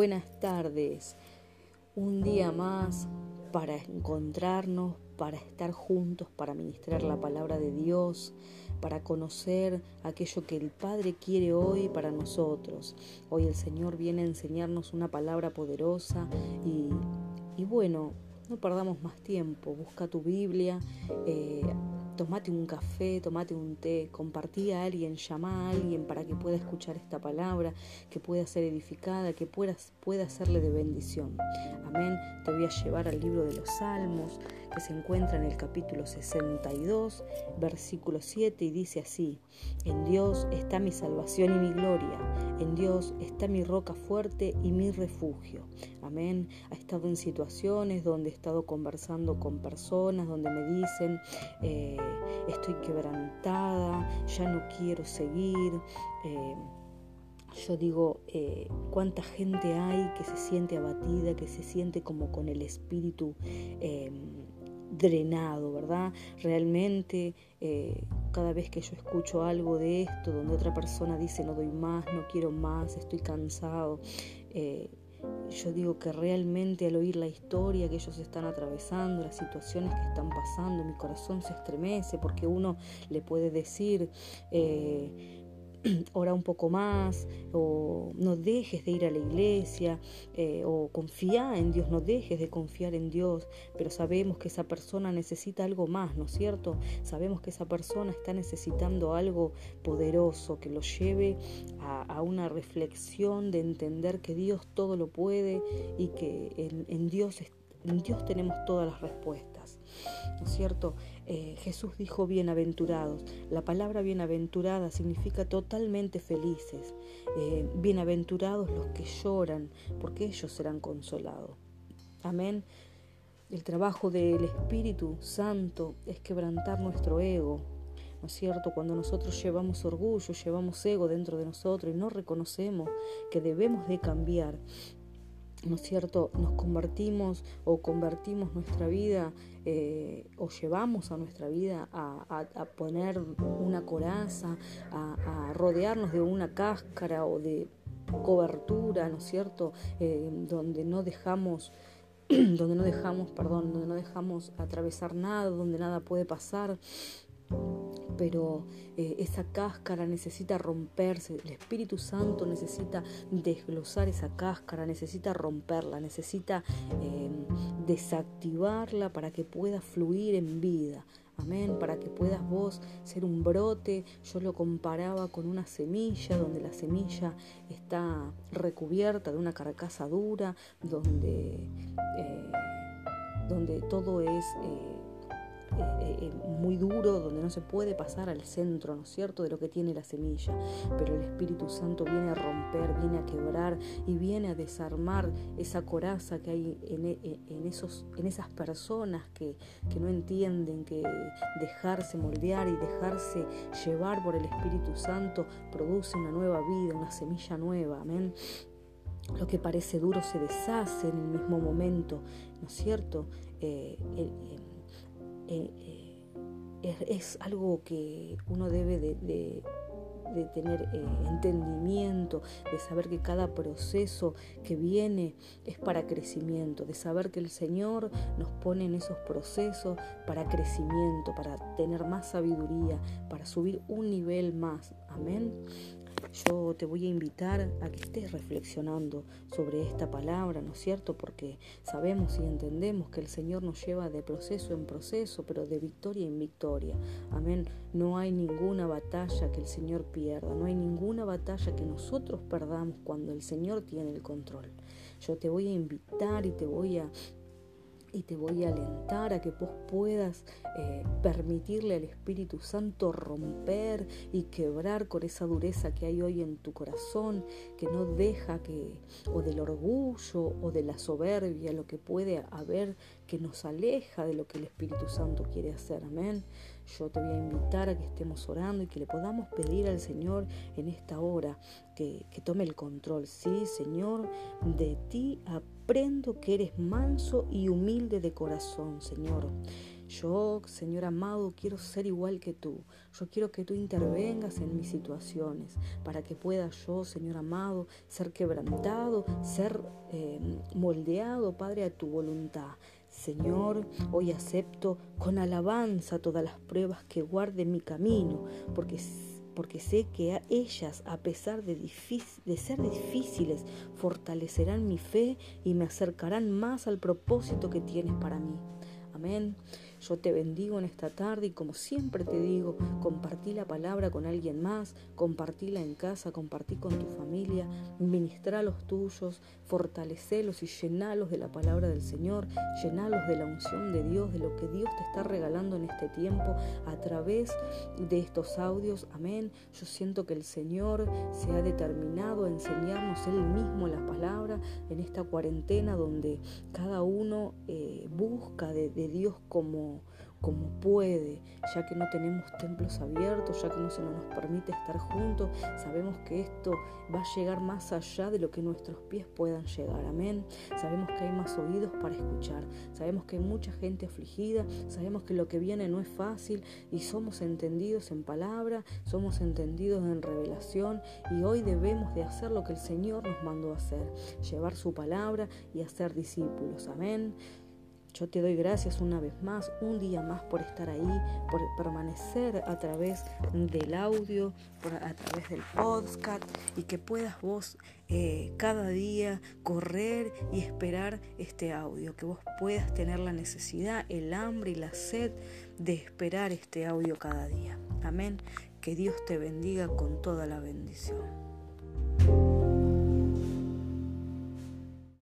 buenas tardes. Un día más para encontrarnos, para estar juntos, para ministrar la palabra de Dios, para conocer aquello que el Padre quiere hoy para nosotros. Hoy el Señor viene a enseñarnos una palabra poderosa y, bueno, no perdamos más tiempo. Busca tu Biblia. Eh, tomate un café, tomate un té, compartí a alguien, llama a alguien para que pueda escuchar esta palabra, que pueda ser edificada, que pueda, pueda serle de bendición. Amén. Te voy a llevar al libro de los Salmos, que se encuentra en el capítulo 62, versículo 7, y dice así, en Dios está mi salvación y mi gloria, en Dios está mi roca fuerte y mi refugio. Amén. Ha estado en situaciones donde he estado conversando con personas, donde me dicen, eh, estoy quebrantada, ya no quiero seguir. Eh, yo digo, eh, cuánta gente hay que se siente abatida, que se siente como con el espíritu drenado, ¿verdad? Realmente eh, cada vez que yo escucho algo de esto, donde otra persona dice no doy más, no quiero más, estoy cansado, eh, yo digo que realmente al oír la historia que ellos están atravesando, las situaciones que están pasando, mi corazón se estremece porque uno le puede decir, eh, ora un poco más, o no dejes de ir a la iglesia, eh, o confía en Dios, no dejes de confiar en Dios, pero sabemos que esa persona necesita algo más, ¿no es cierto? Sabemos que esa persona está necesitando algo poderoso que lo lleve a, una reflexión de entender que Dios todo lo puede y que en, en Dios, en Dios tenemos todas las respuestas, ¿no es cierto? Eh, Jesús dijo bienaventurados. La palabra bienaventurada significa totalmente felices. Eh, bienaventurados los que lloran, porque ellos serán consolados. Amén. El trabajo del Espíritu Santo es quebrantar nuestro ego, ¿no es cierto? Cuando nosotros llevamos orgullo, llevamos ego dentro de nosotros y no reconocemos que debemos de cambiar, ¿no es cierto? Nos convertimos o convertimos nuestra vida eh, o llevamos a nuestra vida a, poner una coraza, a, rodearnos de una cáscara o de cobertura, ¿no es cierto? Eh, donde no dejamos donde no dejamos, perdón, donde no dejamos atravesar nada, donde nada puede pasar, pero eh, esa cáscara necesita romperse, el Espíritu Santo necesita desglosar esa cáscara, necesita romperla, necesita em, desactivarla para que pueda fluir en vida. Amén, para que puedas vos ser un brote. Yo lo comparaba con una semilla, donde la semilla está recubierta de una carcasa dura, donde, eh, donde todo es... Eh, eh, muy duro, donde no se puede pasar al centro, ¿no es cierto?, de lo que tiene la semilla. Pero el Espíritu Santo viene a romper, viene a quebrar y viene a desarmar esa coraza que hay en, en, esos, en esas personas que, que no entienden que dejarse moldear y dejarse llevar por el Espíritu Santo produce una nueva vida, una semilla nueva. Amén. Lo que parece duro se deshace en el mismo momento, ¿no es cierto? Eh, eh, es, algo que uno debe de, tener eh, entendimiento, de saber que cada proceso que viene es para crecimiento, de saber que el Señor nos pone en esos procesos para crecimiento, para tener más sabiduría, para subir un nivel más. Amén. Yo te voy a invitar a que estés reflexionando sobre esta palabra, ¿no es cierto? Porque sabemos y entendemos que el Señor nos lleva de proceso en proceso, pero de victoria en victoria. Amén. No hay ninguna batalla que el Señor pierda, no hay ninguna batalla que nosotros perdamos cuando el Señor tiene el control. Yo te voy a invitar y te voy a y te voy a alentar a que vos puedas eh, permitirle al Espíritu Santo romper y quebrar con esa dureza que hay hoy en tu corazón, que no deja que, o del orgullo o de la soberbia, lo que puede haber que nos aleja de lo que el Espíritu Santo quiere hacer. Amén. Yo te voy a invitar a que estemos orando y que le podamos pedir al Señor en esta hora que, tome el control. Sí, Señor, de ti aprendo que eres manso y humilde de corazón, Señor. Yo, Señor amado, quiero ser igual que tú. Yo quiero que tú intervengas en mis situaciones para que pueda yo, Señor amado, ser quebrantado, ser eh, moldeado, Padre, a tu voluntad. Señor, hoy acepto con alabanza todas las pruebas que guarde mi camino, porque porque sé que a ellas, a pesar de, de, ser difíciles, fortalecerán mi fe y me acercarán más al propósito que tienes para mí. Amén. Yo te bendigo en esta tarde y como siempre te digo, compartí la palabra con alguien más, compartíla en casa, compartí con tu familia, ministra los tuyos, fortalecelos y llenalos de la palabra del Señor, llenalos de la unción de Dios, de lo que Dios te está regalando en este tiempo a través de estos audios. Amén. Yo siento que el Señor se ha determinado a enseñarnos Él mismo la palabra en esta cuarentena donde cada uno eh, busca de Dios como puede, ya que no tenemos templos abiertos, ya que no se nos permite estar juntos, sabemos que esto va a llegar más allá de lo que nuestros pies puedan llegar, amén. Sabemos que hay más oídos para escuchar, sabemos que hay mucha gente afligida, sabemos que lo que viene no es fácil y somos entendidos en palabra, somos entendidos en revelación y hoy debemos de hacer lo que el Señor nos mandó a hacer, llevar su palabra y hacer discípulos, amén. Yo te doy gracias una vez más, un día más por estar ahí, por permanecer a través del audio, por, a través del podcast y que puedas vos eh, cada día correr y esperar este audio, que vos puedas tener la necesidad, el hambre y la sed de esperar este audio cada día. Amén. Que Dios te bendiga con toda la bendición.